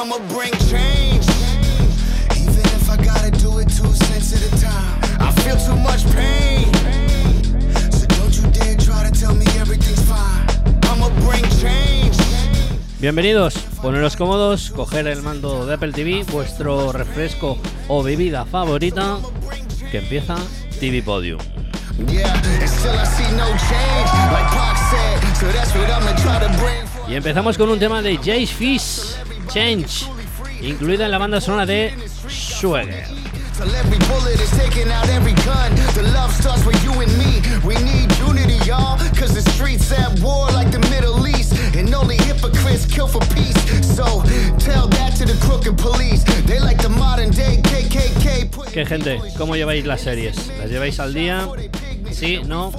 I'ma bring change. Even if I gotta do it two cents at a time. I feel too much pain. So don't you dare try to tell me everything's fine. I'ma bring change. Bienvenidos, poneros cómodos, coger el mando de Apple TV, vuestro refresco o bebida favorita, que empieza TV Podium. Y empezamos con un tema de Jace Fish, Change, incluida en la banda sonora de Swagger. Till every bullet is taking out every gun. The love starts with you and me. We need unity, y'all. Cause the streets at war like the Middle East. And only hypocrites kill for peace. So tell that to the crooked police. They like the modern day KKK. ¿Qué gente? ¿Cómo lleváis las series? ¿Las lleváis al día? ¿Sí? ¿No?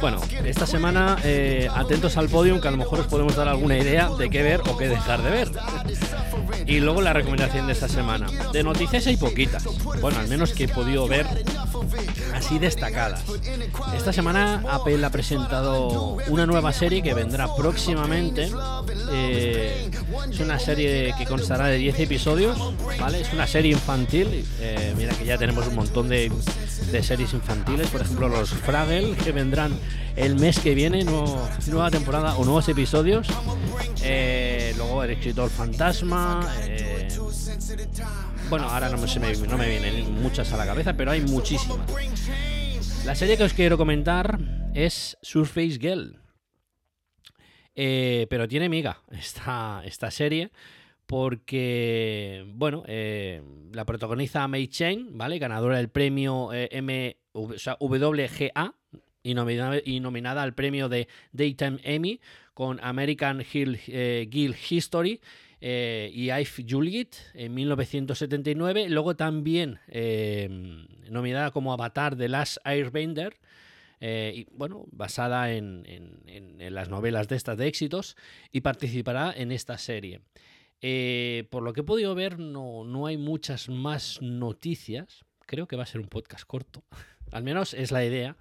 Bueno, esta semana eh, atentos al podium que a lo mejor os podemos dar alguna idea de qué ver o qué dejar de ver. Y luego la recomendación de esta semana. De noticias hay poquitas. Bueno, al menos que he podido ver así destacadas. Esta semana Apple ha presentado una nueva serie que vendrá próximamente. Eh, es una serie que constará de 10 episodios, ¿vale? Es una serie infantil. Eh, mira que ya tenemos un montón de, de series infantiles, por ejemplo los Fraggle, que vendrán el mes que viene, nueva temporada o nuevos episodios. Eh, luego el escritor fantasma. eh, bueno, ahora no me- no me vienen muchas a la cabeza, pero hay muchísimas. La serie que os quiero comentar es Surface Girl. Eh, pero tiene miga esta, esta serie porque, bueno, eh, la protagoniza May Chen, ¿vale? Ganadora del premio eh, M, WGA y nominada, y nominada al premio de Daytime Emmy con American Hill, eh, Guild History eh, y I've Juliet en 1979. Luego también nominada como Avatar de Last Airbender. y, bueno, basada en- en las novelas de estas de éxitos y participará en esta serie. Eh, por lo que he podido ver, no, no hay muchas más noticias. Creo que va a ser un podcast corto. Al menos es la idea.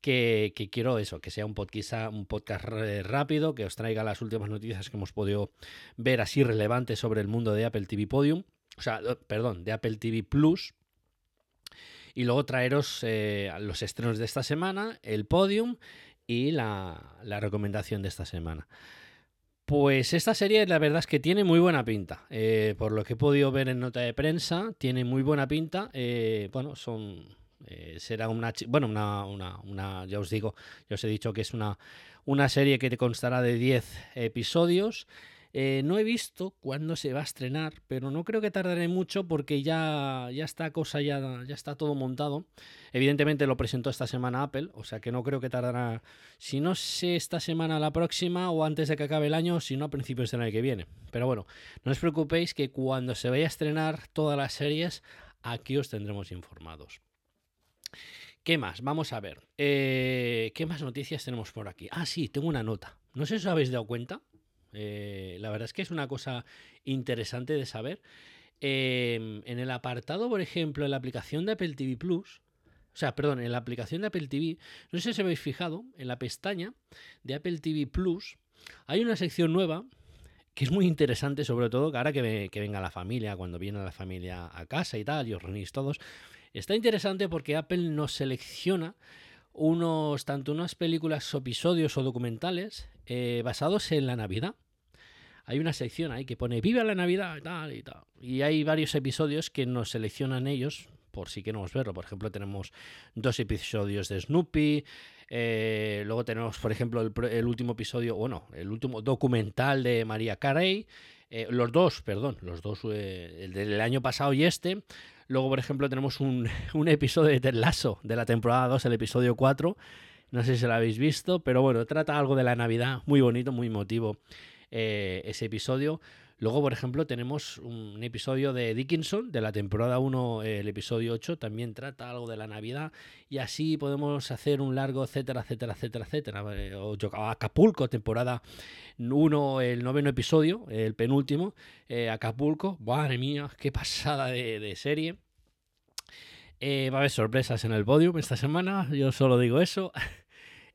Que, quiero eso, que sea un podcast, un podcast rápido, que os traiga las últimas noticias que hemos podido ver así relevantes sobre el mundo de Apple TV Podium. O sea, eh, perdón, de Apple TV Plus. Y luego traeros eh, los estrenos de esta semana, el podium y la recomendación de esta semana. Pues esta serie la verdad es que tiene muy buena pinta. Eh, por lo que he podido ver en nota de prensa, tiene muy buena pinta. Eh, bueno, son. eh, será una. Bueno, una, una, una- Ya os digo, ya os he dicho que es una, una serie que te constará de 10 episodios. Eh, no he visto cuándo se va a estrenar, pero no creo que tardaré mucho porque ya, ya está cosa, ya, ya está todo montado. Evidentemente lo presentó esta semana Apple, o sea que no creo que tardará, si no sé esta semana la próxima o antes de que acabe el año, si no a principios del año que viene. Pero bueno, no os preocupéis que cuando se vaya a estrenar todas las series, aquí os tendremos informados. ¿Qué más? Vamos a ver. Eh, ¿Qué más noticias tenemos por aquí? Ah, sí, tengo una nota. No sé si os habéis dado cuenta. Eh, la verdad es que es una cosa interesante de saber. Eh, en el apartado, por ejemplo, en la aplicación de Apple TV Plus, o sea, perdón, en la aplicación de Apple TV, no sé si habéis fijado, en la pestaña de Apple TV Plus hay una sección nueva que es muy interesante, sobre todo que ahora que, que venga la familia, cuando viene la familia a casa y tal, y os reunís todos. Está interesante porque Apple nos selecciona unos, tanto unas películas episodios o documentales eh, basados en la Navidad. Hay una sección ahí que pone Viva la Navidad y tal y tal. Y hay varios episodios que nos seleccionan ellos por si queremos verlo. Por ejemplo, tenemos dos episodios de Snoopy. eh, luego tenemos, por ejemplo, el, el último episodio, bueno, el último documental de María Carey. eh, los dos, perdón, los dos, el del año pasado y este. Luego, por ejemplo, tenemos un, un episodio de Ted Lasso de la temporada 2, el episodio 4. No sé si lo habéis visto, pero bueno, trata algo de la Navidad, muy bonito, muy emotivo eh, ese episodio. Luego, por ejemplo, tenemos un episodio de Dickinson, de la temporada 1, el episodio 8, también trata algo de la Navidad, y así podemos hacer un largo, etcétera, etcétera, etcétera, etcétera. Eh, O Acapulco, temporada 1, el noveno episodio, el penúltimo, eh, Acapulco, madre mía, qué pasada de, serie. Va a haber sorpresas en el podium esta semana, yo solo digo eso.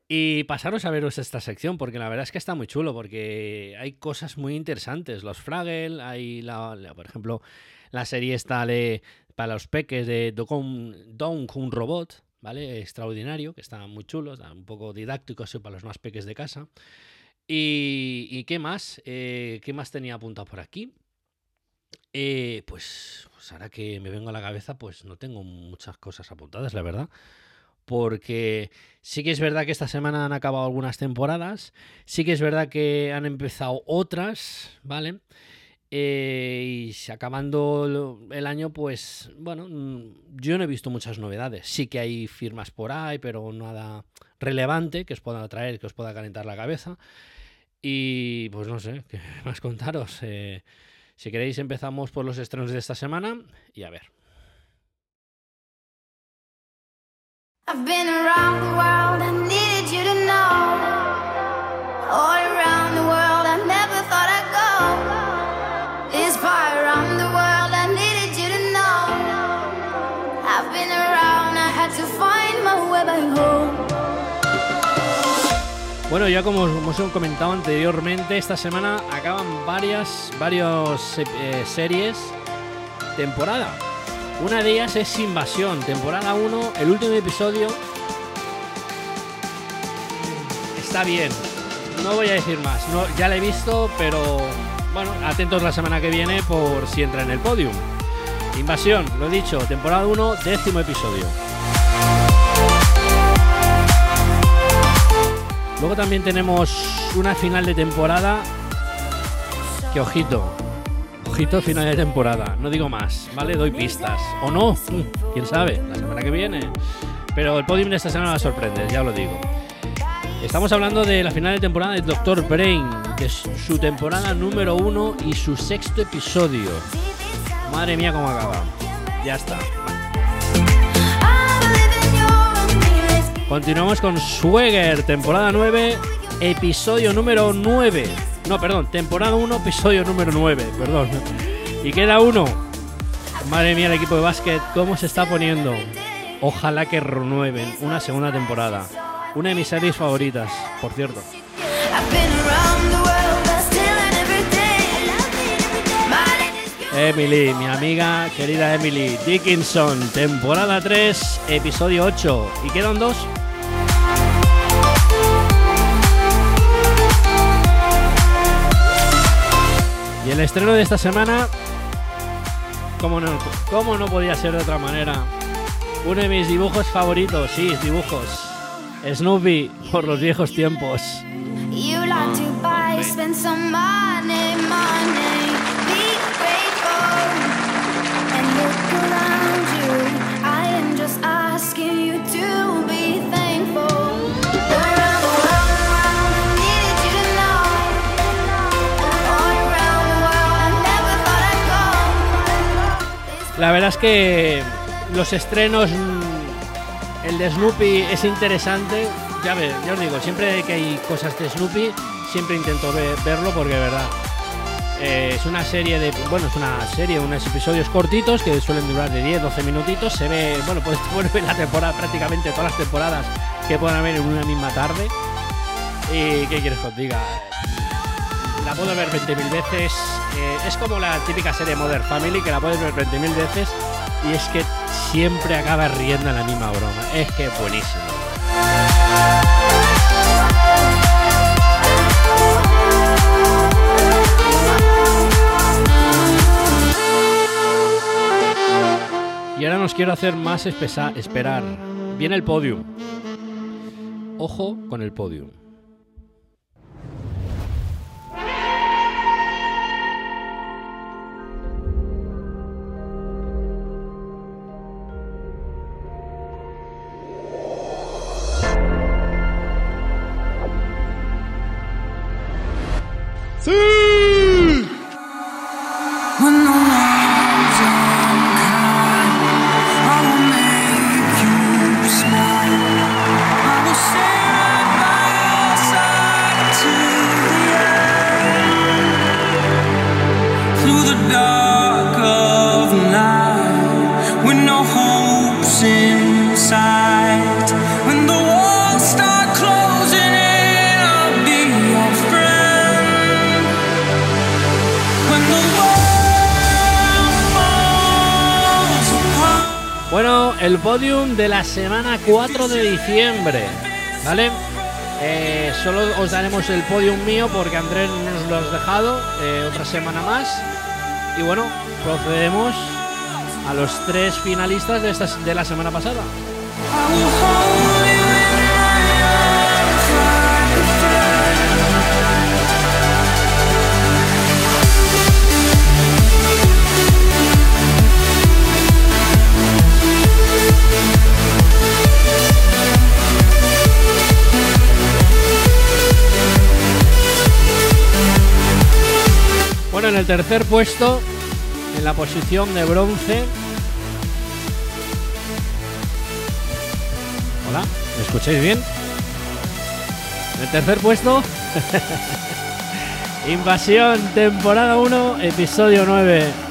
Y pasaros a veros esta sección, porque la verdad es que está muy chulo, porque hay cosas muy interesantes. Los Fraggle, hay, la, por ejemplo, la serie está de, para los peques de Don un Robot, ¿vale? Extraordinario, que está muy chulo, un poco didáctico eso para los más peques de casa. ¿Y, qué más? Eh, ¿Qué más tenía apuntado por aquí? Eh, pues, pues ahora que me vengo a la cabeza, pues no tengo muchas cosas apuntadas, la verdad porque sí que es verdad que esta semana han acabado algunas temporadas, sí que es verdad que han empezado otras, ¿vale? Eh, y acabando el año, pues bueno, mm, yo no he visto muchas novedades. Sí que hay firmas por ahí, pero nada relevante que os pueda atraer, que os pueda calentar la cabeza. Y pues no sé, ¿qué más contaros? Eh, si queréis empezamos por los estrenos de esta semana y a ver. Around the world, needed you to know. Bueno, ya como os comentado anteriormente, esta semana acaban varias, varios eh, series temporada. Una de ellas es Invasión, temporada 1, el último episodio. Está bien, no voy a decir más, ya la he visto, pero bueno, atentos la semana que viene por si entra en el podium. Invasión, lo he dicho, temporada 1, décimo episodio. Luego también tenemos una final de temporada que ojito, Ojito final de temporada, no digo más, ¿vale? Doy pistas. O no, quién sabe, la semana que viene. Pero el podium de esta semana va a sorprender, ya lo digo. Estamos hablando de la final de temporada de Doctor Brain, de su temporada número uno y su sexto episodio. Madre mía, cómo acaba. Ya está. Continuamos con Swagger, temporada 9, episodio número 9. No, perdón, temporada 1, episodio número 9, perdón. Y queda uno. Madre mía, el equipo de básquet, ¿cómo se está poniendo? Ojalá que renueven una segunda temporada. Una de mis series favoritas, por cierto. Emily, mi amiga querida Emily Dickinson, temporada 3, episodio 8. ¿Y quedan dos? Y el estreno de esta semana, como no, cómo no podía ser de otra manera, uno de mis dibujos favoritos, sí, dibujos. Snoopy por los viejos tiempos. Verdad es que los estrenos, mm, el de Snoopy es interesante. Ya, ve, ya os digo, siempre que hay cosas de Snoopy, siempre intento verlo porque de verdad eh, es una serie de. Bueno, es una serie, unos episodios cortitos que suelen durar de 10, 12 minutitos. Se ve, bueno, puedes ver la temporada, prácticamente todas las temporadas que puedan haber en una misma tarde. ¿Y qué quieres que os diga? La puedo ver 20.000 veces eh, es como la típica serie Modern Family que la puedes ver 20.000 veces y es que siempre acaba riendo en la misma broma. Es que es buenísimo. Y ahora nos quiero hacer más esperar. Viene el podium. Ojo con el podium. El podium de la semana 4 de diciembre. ¿Vale? Eh, solo os daremos el podium mío porque Andrés nos lo has dejado eh, otra semana más. Y bueno, procedemos a los tres finalistas de, esta, de la semana pasada. En el tercer puesto, en la posición de bronce. Hola, ¿me escucháis bien? En el tercer puesto, Invasión, temporada 1, episodio 9.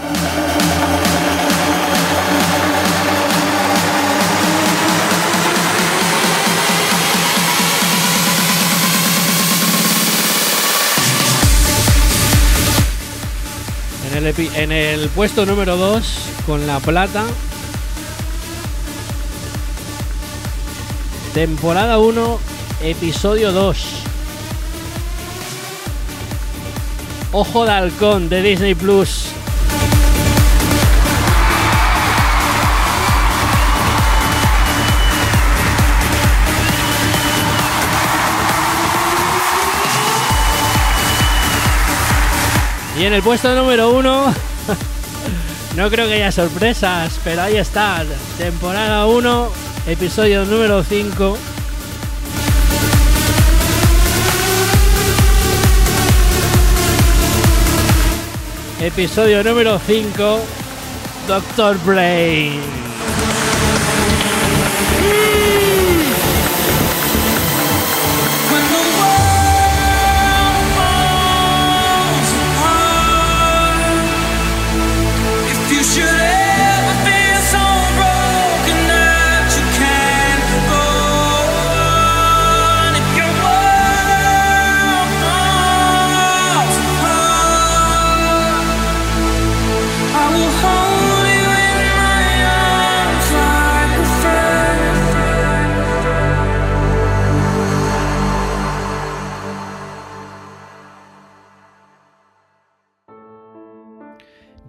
En el, puesto número 2, con la plata. Temporada 1, episodio 2. Ojo de halcón de Disney Plus. Y en el puesto número uno, no creo que haya sorpresas, pero ahí está, temporada 1, episodio número 5. Episodio número 5, Doctor Brain.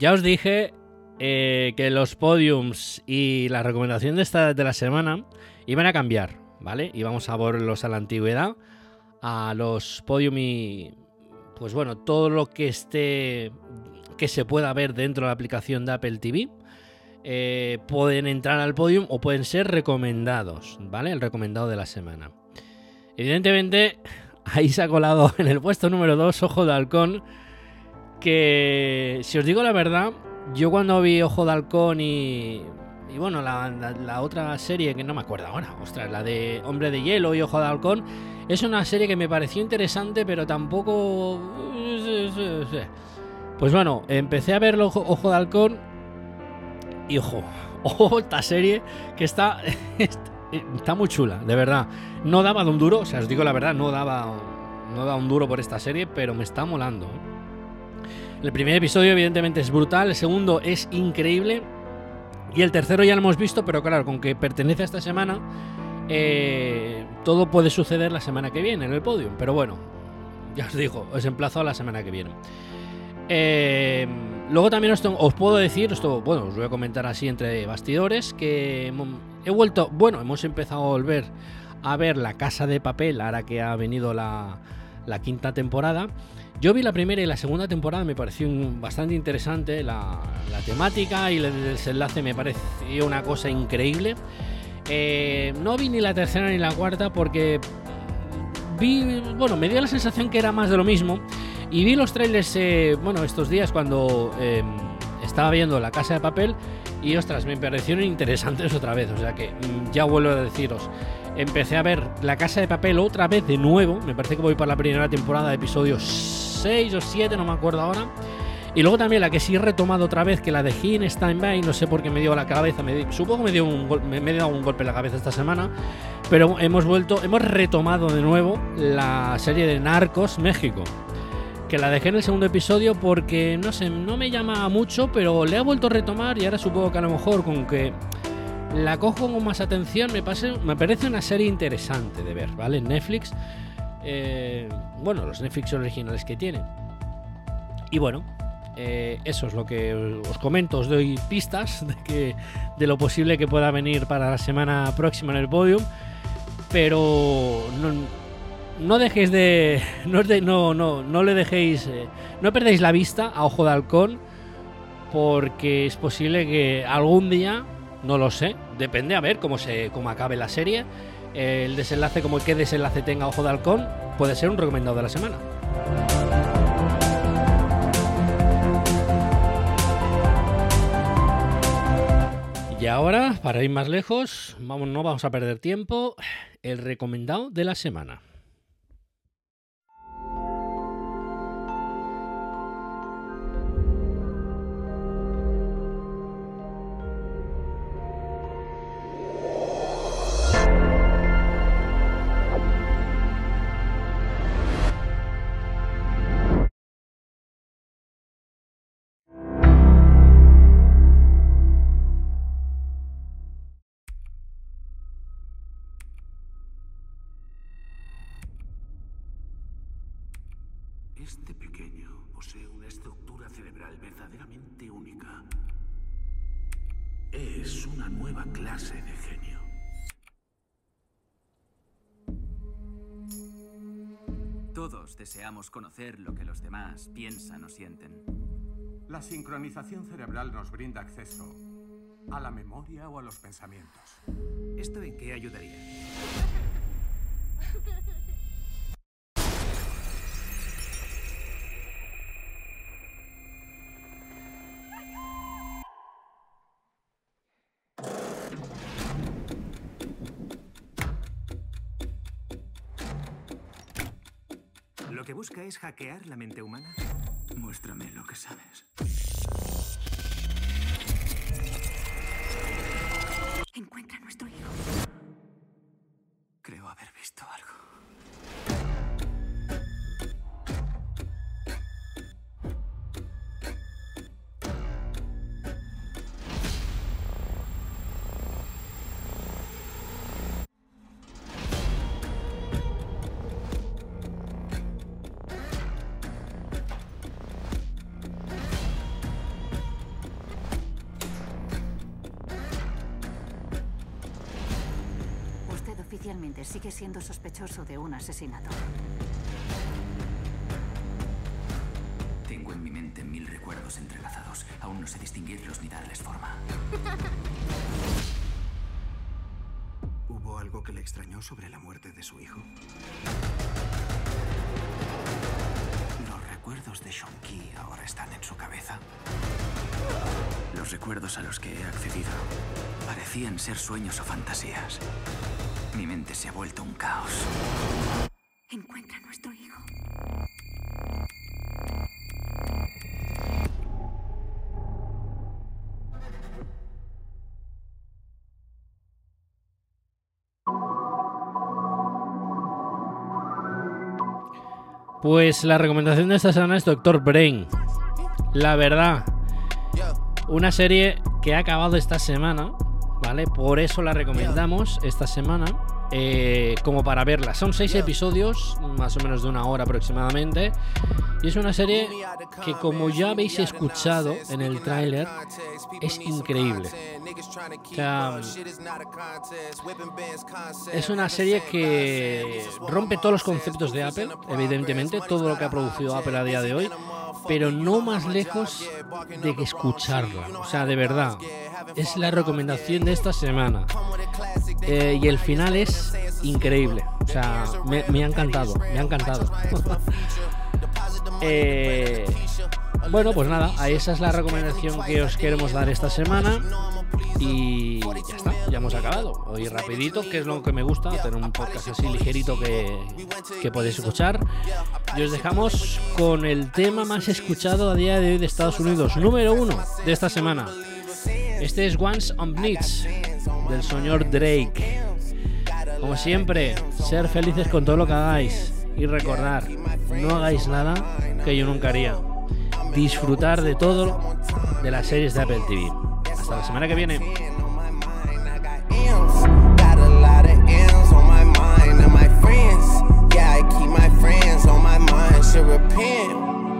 Ya os dije eh, que los podiums y la recomendación de esta de la semana iban a cambiar, ¿vale? Íbamos a volverlos a la antigüedad, a los podium y. Pues bueno, todo lo que esté. que se pueda ver dentro de la aplicación de Apple TV. Eh, pueden entrar al podium o pueden ser recomendados, ¿vale? El recomendado de la semana. Evidentemente, ahí se ha colado en el puesto número 2, Ojo de Halcón que, si os digo la verdad, yo cuando vi Ojo de Halcón y, y bueno, la, otra serie que no me acuerdo ahora, ostras, la de Hombre de Hielo y Ojo de Halcón, es una serie que me pareció interesante, pero tampoco... Pues bueno, empecé a ver Ojo de Halcón y ojo, ojo, esta serie que está, está muy chula, de verdad. No daba de un duro, o sea, os digo la verdad, no daba, no daba un duro por esta serie, pero me está molando. ¿eh? El primer episodio evidentemente es brutal, el segundo es increíble y el tercero ya lo hemos visto, pero claro, con que pertenece a esta semana, eh, todo puede suceder la semana que viene en el podio. Pero bueno, ya os digo, os emplazo a la semana que viene. Eh, luego también os, puedo decir, esto, bueno, os voy a comentar así entre bastidores, que he vuelto, bueno, hemos empezado a volver a ver La Casa de Papel, ahora que ha venido la, la quinta temporada. Yo vi la primera y la segunda temporada, me pareció bastante interesante la, temática y el desenlace me pareció una cosa increíble. Eh, no vi ni la tercera ni la cuarta porque vi, bueno, me dio la sensación que era más de lo mismo. Y vi los trailers, eh, bueno, estos días cuando em, estaba viendo La Casa de Papel y ostras, me parecieron interesantes otra vez. O sea que mm, ya vuelvo a deciros, empecé a ver La Casa de Papel otra vez de nuevo. Me parece que voy para la primera temporada, episodios 6 o 7, no me acuerdo ahora. Y luego también la que sí he retomado otra vez, que la de in Steinbein, no sé por qué me dio la cabeza, me supongo que me dio un, me, me dado un golpe en la cabeza esta semana, pero hemos vuelto, hemos retomado de nuevo la serie de Narcos México, que la dejé en el segundo episodio porque, no sé, no me llama mucho, pero le ha vuelto a retomar y ahora supongo que a lo mejor con que la cojo con más atención, me, me parece una serie interesante de ver, ¿vale? Netflix, eh, bueno, los Netflix originales que tienen. Y bueno, eh, eso es lo que os comento, os doy pistas de, que, de lo posible que pueda venir para la semana próxima en el podium, pero no, dejéis de no, no, no, no le dejéis, eh, no perdéis la vista a Ojo de Halcón, porque es posible que algún día, no lo sé, depende a ver cómo, se, cómo acabe la serie, el desenlace, como qué desenlace tenga Ojo de Halcón, puede ser un recomendado de la semana. Y ahora, para ir más lejos, vamos, no vamos a perder tiempo, el recomendado de la semana. Deseamos conocer lo que los demás piensan o sienten. La sincronización cerebral nos brinda acceso a la memoria o a los pensamientos. ¿Esto en qué ayudaría? que busca es hackear la mente humana? Muéstrame lo que sabes. Encuentra a nuestro hijo. Sigue siendo sospechoso de un asesinato. Tengo en mi mente mil recuerdos entrelazados. Aún no sé distinguirlos ni darles forma. ¿Hubo algo que le extrañó sobre la muerte de su hijo? Los recuerdos de Shonki ahora están en su cabeza. Los recuerdos a los que he accedido parecían ser sueños o fantasías. Mi mente se ha vuelto un caos. Encuentra a nuestro hijo. Pues la recomendación de esta semana es Doctor Brain. La verdad, una serie que ha acabado esta semana ¿vale? Por eso la recomendamos esta semana. Eh, como para verla. Son seis episodios, más o menos de una hora aproximadamente. Y es una serie que como ya habéis escuchado en el tráiler, es increíble. es una serie que rompe todos los conceptos de Apple, evidentemente, todo lo que ha producido Apple a día de hoy, pero no más lejos de que escucharla. O sea, de verdad, es la recomendación de esta semana. Eh, y el final es increíble. O sea, me, ha encantado, me ha encantado. Eh, bueno, pues nada, esa es la recomendación que os queremos dar esta semana. Y ya está, ya hemos acabado. Hoy rapidito, que es lo que me gusta, tener un podcast así ligerito que, que podéis escuchar. Y os dejamos con el tema más escuchado a día de hoy de Estados Unidos, número uno de esta semana. Este es Once on Blitz del señor Drake. Como siempre, ser felices con todo lo que hagáis y recordar, no hagáis nada que yo nunca haría. Disfrutar de todo de las series de Apple TV. Hasta la semana que viene.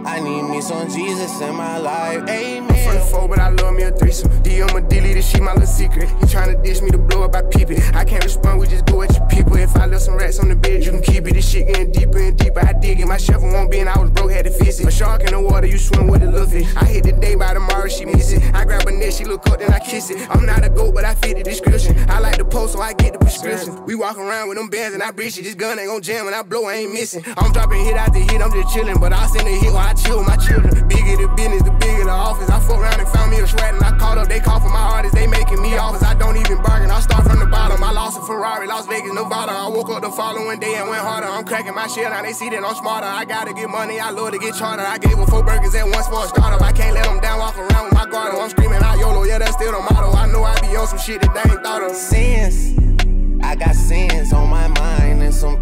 I need me some Jesus in my life, amen. I'm from four, but I love me a threesome. DM a dilly, this shit my little secret. You tryna dish me to blow up, I peep it. I can't respond, we just go at your people. If I left some rats on the bed, you can keep it. This shit getting deeper and deeper. I dig it. My shovel won't be, and I was broke, had to fix it. A shark in the water, you swim with a little. I hit the day by tomorrow, she miss it. I grab she look up, then I kiss it. I'm not a goat, but I fit the description. I like the post, so I get the prescription. We walk around with them bands and I breach it. This gun ain't gon' jam, and I blow, I ain't missing. I'm dropping hit after hit, I'm just chillin', but I send a hit while I chill with my children. Bigger the business, the bigger the office. I fuck around and found me a sweat and I called up. They call for my artists, they making me offers. I don't even bargain. I start from the bottom. I lost a Ferrari, Las Vegas, Nevada. I woke up the following day and went harder. I'm cracking my shit now. They see that I'm smarter. I gotta get money. I love to get charter. I gave her four burgers at once for a startup. I can't let them down. Walk around with my guard. I'm screaming YOLO. Yeah, that's still the motto. I know I be on some shit that they ain't thought of. Sins. I got sins on my mind and some